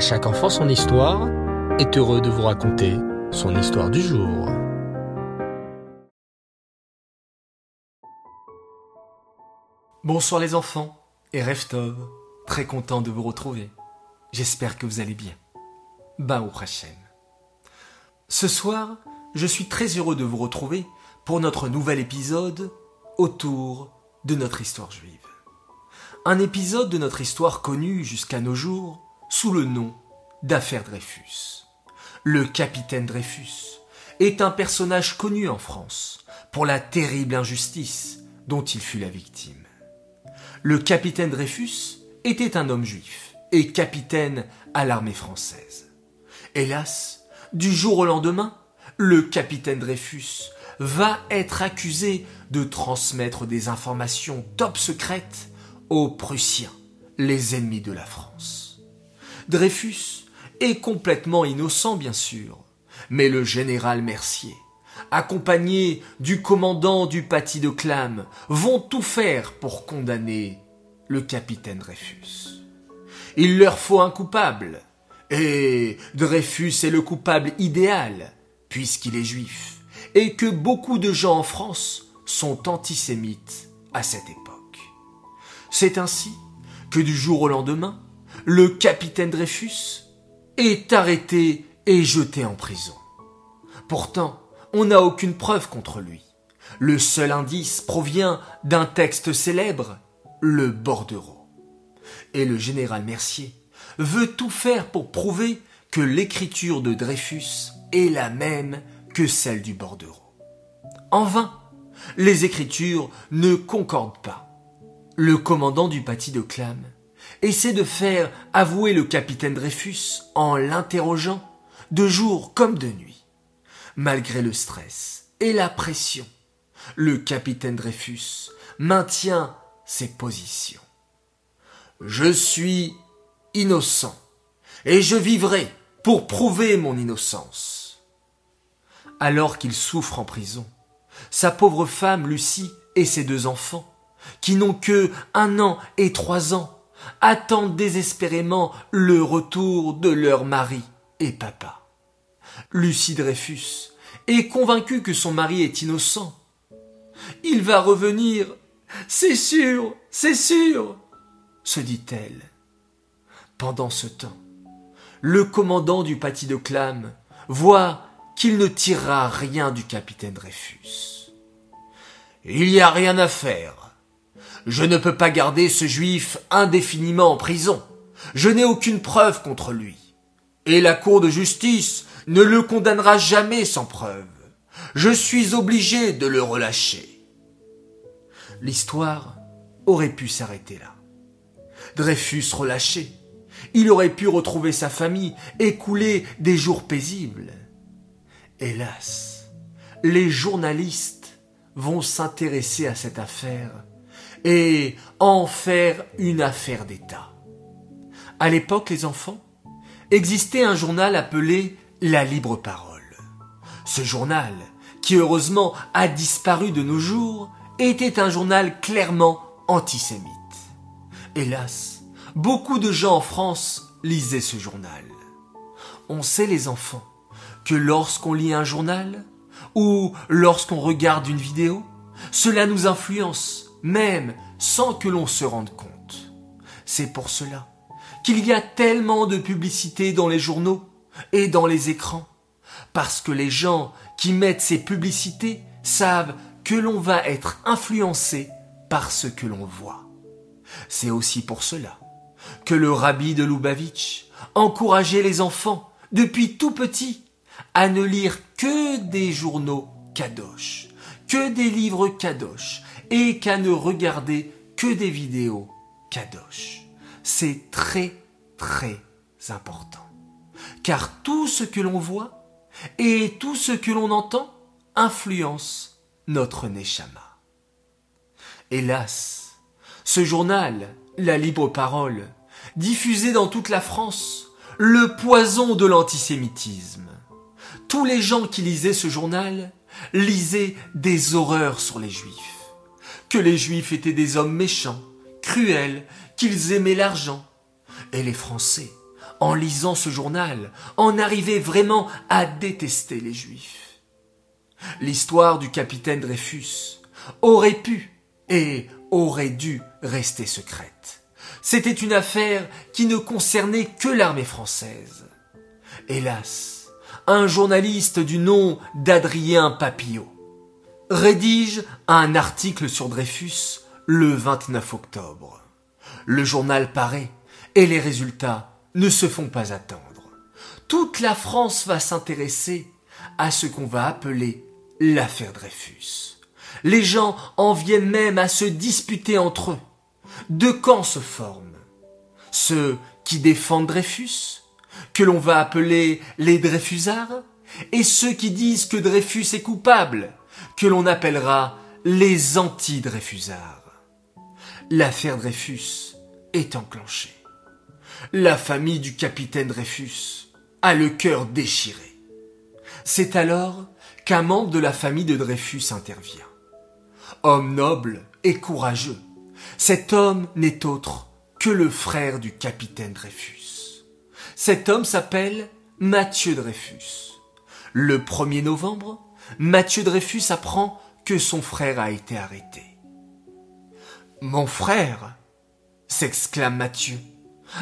Chaque enfant son histoire est heureux de vous raconter son histoire du jour. Bonsoir les enfants et Reftov, très content de vous retrouver. J'espère que vous allez bien. Baou Hashem. Ce soir, je suis très heureux de vous retrouver pour notre nouvel épisode autour de notre histoire juive. Un épisode de notre histoire connue jusqu'à nos jours sous le nom d'affaire Dreyfus. Le capitaine Dreyfus est un personnage connu en France pour la terrible injustice dont il fut la victime. Le capitaine Dreyfus était un homme juif et capitaine à l'armée française. Hélas, du jour au lendemain, le capitaine Dreyfus va être accusé de transmettre des informations top secrètes aux Prussiens, les ennemis de la France. Dreyfus est complètement innocent, bien sûr, mais le général Mercier, accompagné du commandant du paty de Clam, vont tout faire pour condamner le capitaine Dreyfus. Il leur faut un coupable, et Dreyfus est le coupable idéal, puisqu'il est juif, et que beaucoup de gens en France sont antisémites à cette époque. C'est ainsi que du jour au lendemain, le capitaine Dreyfus est arrêté et jeté en prison. Pourtant, on n'a aucune preuve contre lui. Le seul indice provient d'un texte célèbre, le bordereau. Et le général Mercier veut tout faire pour prouver que l'écriture de Dreyfus est la même que celle du bordereau. En vain, les écritures ne concordent pas. Le commandant du paty de Clam essaie de faire avouer le capitaine Dreyfus en l'interrogeant de jour comme de nuit. Malgré le stress et la pression, le capitaine Dreyfus maintient ses positions. Je suis innocent et je vivrai pour prouver mon innocence. Alors qu'il souffre en prison, sa pauvre femme Lucie et ses deux enfants, qui n'ont que un an et trois ans, attendent désespérément le retour de leur mari et papa. Lucie Dreyfus est convaincue que son mari est innocent. Il va revenir, c'est sûr, c'est sûr, se dit-elle. Pendant ce temps, le commandant du paty de Clam voit qu'il ne tirera rien du capitaine Dreyfus. Il n'y a rien à faire, je ne peux pas garder ce juif indéfiniment en prison. Je n'ai aucune preuve contre lui. Et la Cour de justice ne le condamnera jamais sans preuve. Je suis obligé de le relâcher. L'histoire aurait pu s'arrêter là. Dreyfus relâché. Il aurait pu retrouver sa famille et couler des jours paisibles. Hélas, les journalistes vont s'intéresser à cette affaire et en faire une affaire d'État. À l'époque, les enfants, existait un journal appelé La Libre Parole. Ce journal, qui heureusement a disparu de nos jours, était un journal clairement antisémite. Hélas, beaucoup de gens en France lisaient ce journal. On sait, les enfants, que lorsqu'on lit un journal, ou lorsqu'on regarde une vidéo, cela nous influence même sans que l'on se rende compte. C'est pour cela qu'il y a tellement de publicité dans les journaux et dans les écrans, parce que les gens qui mettent ces publicités savent que l'on va être influencé par ce que l'on voit. C'est aussi pour cela que le rabbi de Lubavitch encourageait les enfants, depuis tout petit, à ne lire que des journaux kadosh, que des livres kadosh, et qu'à ne regarder que des vidéos kadosh. C'est très très important. Car tout ce que l'on voit et tout ce que l'on entend influence notre neshama. Hélas, ce journal, La Libre Parole, diffusé dans toute la France, le poison de l'antisémitisme. Tous les gens qui lisaient ce journal lisaient des horreurs sur les juifs que les Juifs étaient des hommes méchants, cruels, qu'ils aimaient l'argent. Et les Français, en lisant ce journal, en arriver vraiment à détester les Juifs. L'histoire du capitaine Dreyfus aurait pu et aurait dû rester secrète. C'était une affaire qui ne concernait que l'armée française. Hélas, un journaliste du nom d'Adrien Papillot rédige un article sur Dreyfus le 29 octobre. Le journal paraît et les résultats ne se font pas attendre. Toute la France va s'intéresser à ce qu'on va appeler l'affaire Dreyfus. Les gens en viennent même à se disputer entre eux. Deux camps se forment? Ceux qui défendent Dreyfus, que l'on va appeler les Dreyfusards, et ceux qui disent que Dreyfus est coupable, que l'on appellera les anti-Dreyfusards. L'affaire Dreyfus est enclenchée. La famille du capitaine Dreyfus a le cœur déchiré. C'est alors qu'un membre de la famille de Dreyfus intervient. Homme noble et courageux, cet homme n'est autre que le frère du capitaine Dreyfus. Cet homme s'appelle Mathieu Dreyfus. Le 1er novembre, Mathieu Dreyfus apprend que son frère a été arrêté. Mon frère s'exclame Mathieu.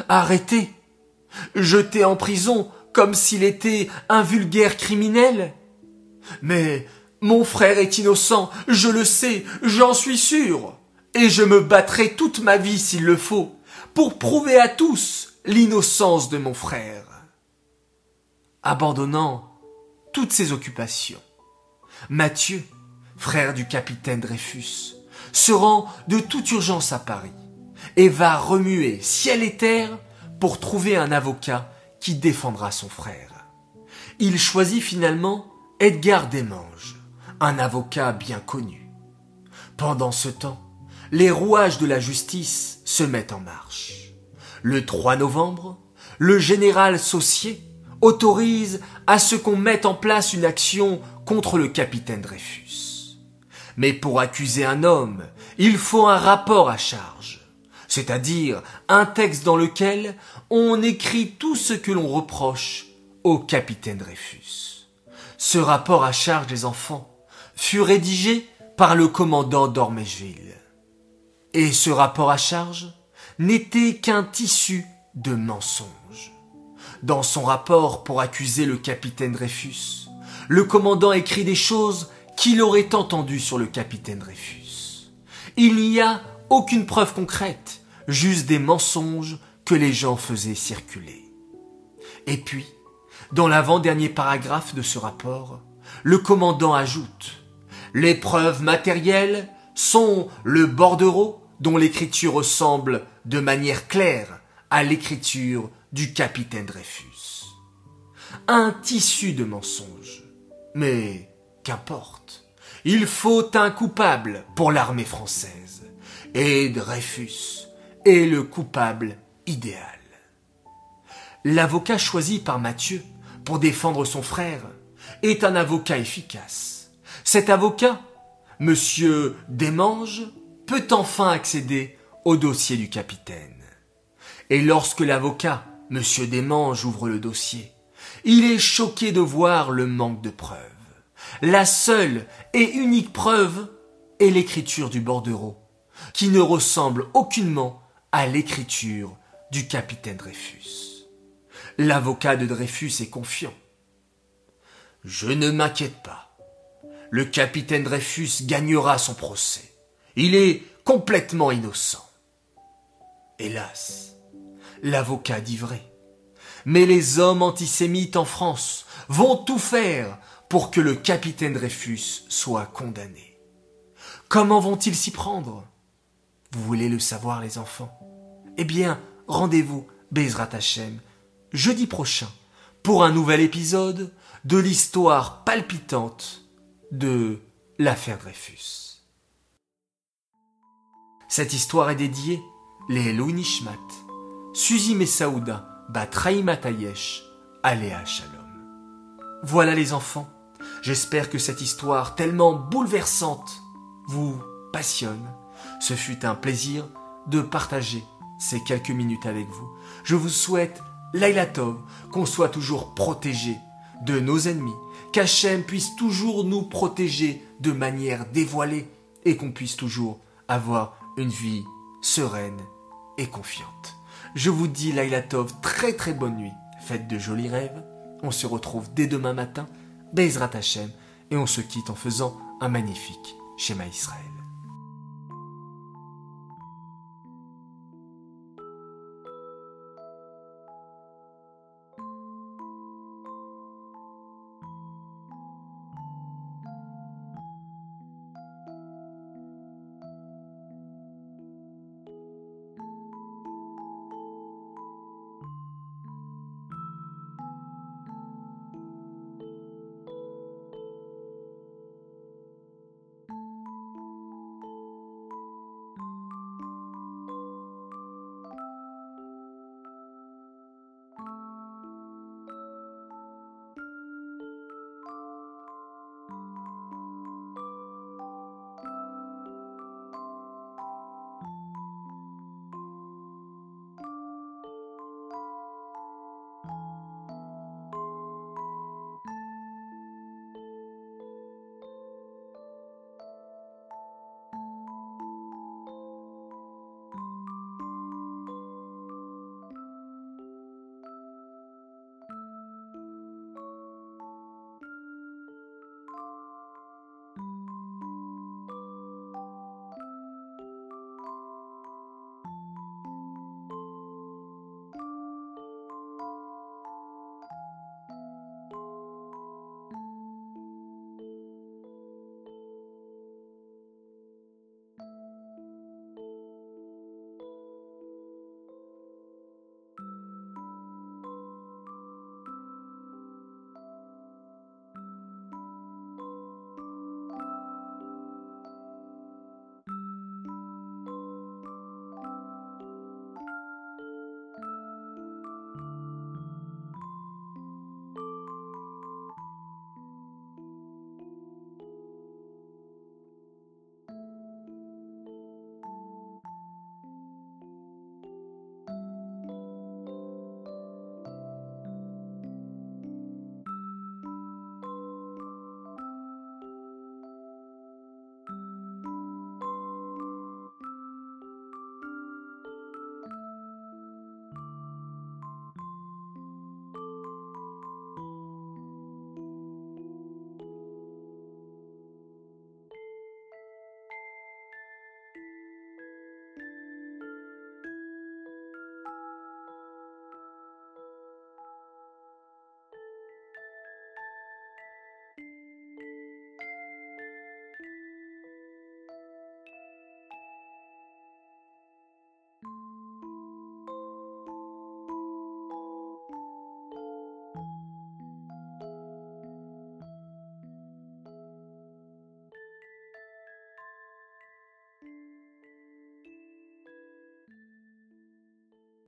Arrêté Jeté en prison comme s'il était un vulgaire criminel Mais mon frère est innocent, je le sais, j'en suis sûr, et je me battrai toute ma vie s'il le faut, pour prouver à tous l'innocence de mon frère. Abandonnant toutes ses occupations, Mathieu, frère du capitaine Dreyfus, se rend de toute urgence à Paris et va remuer ciel et terre pour trouver un avocat qui défendra son frère. Il choisit finalement Edgar Desmanges, un avocat bien connu. Pendant ce temps, les rouages de la justice se mettent en marche. Le 3 novembre, le général Saucier autorise à ce qu'on mette en place une action contre le capitaine Dreyfus. Mais pour accuser un homme, il faut un rapport à charge, c'est-à-dire un texte dans lequel on écrit tout ce que l'on reproche au capitaine Dreyfus. Ce rapport à charge des enfants fut rédigé par le commandant d'Ormeshville. Et ce rapport à charge n'était qu'un tissu de mensonges. Dans son rapport pour accuser le capitaine Dreyfus, le commandant écrit des choses qu'il aurait entendues sur le capitaine Dreyfus. Il n'y a aucune preuve concrète, juste des mensonges que les gens faisaient circuler. Et puis, dans l'avant-dernier paragraphe de ce rapport, le commandant ajoute Les preuves matérielles sont le bordereau dont l'écriture ressemble de manière claire à l'écriture du capitaine Dreyfus. Un tissu de mensonges. Mais qu'importe. Il faut un coupable pour l'armée française. Et Dreyfus est le coupable idéal. L'avocat choisi par Mathieu pour défendre son frère est un avocat efficace. Cet avocat, monsieur Desmanges, peut enfin accéder au dossier du capitaine. Et lorsque l'avocat, monsieur Desmanges, ouvre le dossier, il est choqué de voir le manque de preuves. La seule et unique preuve est l'écriture du bordereau, qui ne ressemble aucunement à l'écriture du capitaine Dreyfus. L'avocat de Dreyfus est confiant. Je ne m'inquiète pas. Le capitaine Dreyfus gagnera son procès. Il est complètement innocent. Hélas, l'avocat dit vrai. Mais les hommes antisémites en France vont tout faire pour que le capitaine Dreyfus soit condamné. Comment vont-ils s'y prendre? Vous voulez le savoir, les enfants? Eh bien, rendez-vous, Bezrat Hachem, jeudi prochain, pour un nouvel épisode de l'histoire palpitante de l'affaire Dreyfus. Cette histoire est dédiée les Nishmat, Suzy Messaouda, Batraï Matayesh, Aléa Shalom. Voilà les enfants, j'espère que cette histoire tellement bouleversante vous passionne. Ce fut un plaisir de partager ces quelques minutes avec vous. Je vous souhaite Tov, qu'on soit toujours protégé de nos ennemis, qu'Hachem puisse toujours nous protéger de manière dévoilée et qu'on puisse toujours avoir une vie sereine et confiante. Je vous dis Tov, très très bonne nuit, faites de jolis rêves, on se retrouve dès demain matin, Bezrat Hachem, et on se quitte en faisant un magnifique schéma Israël.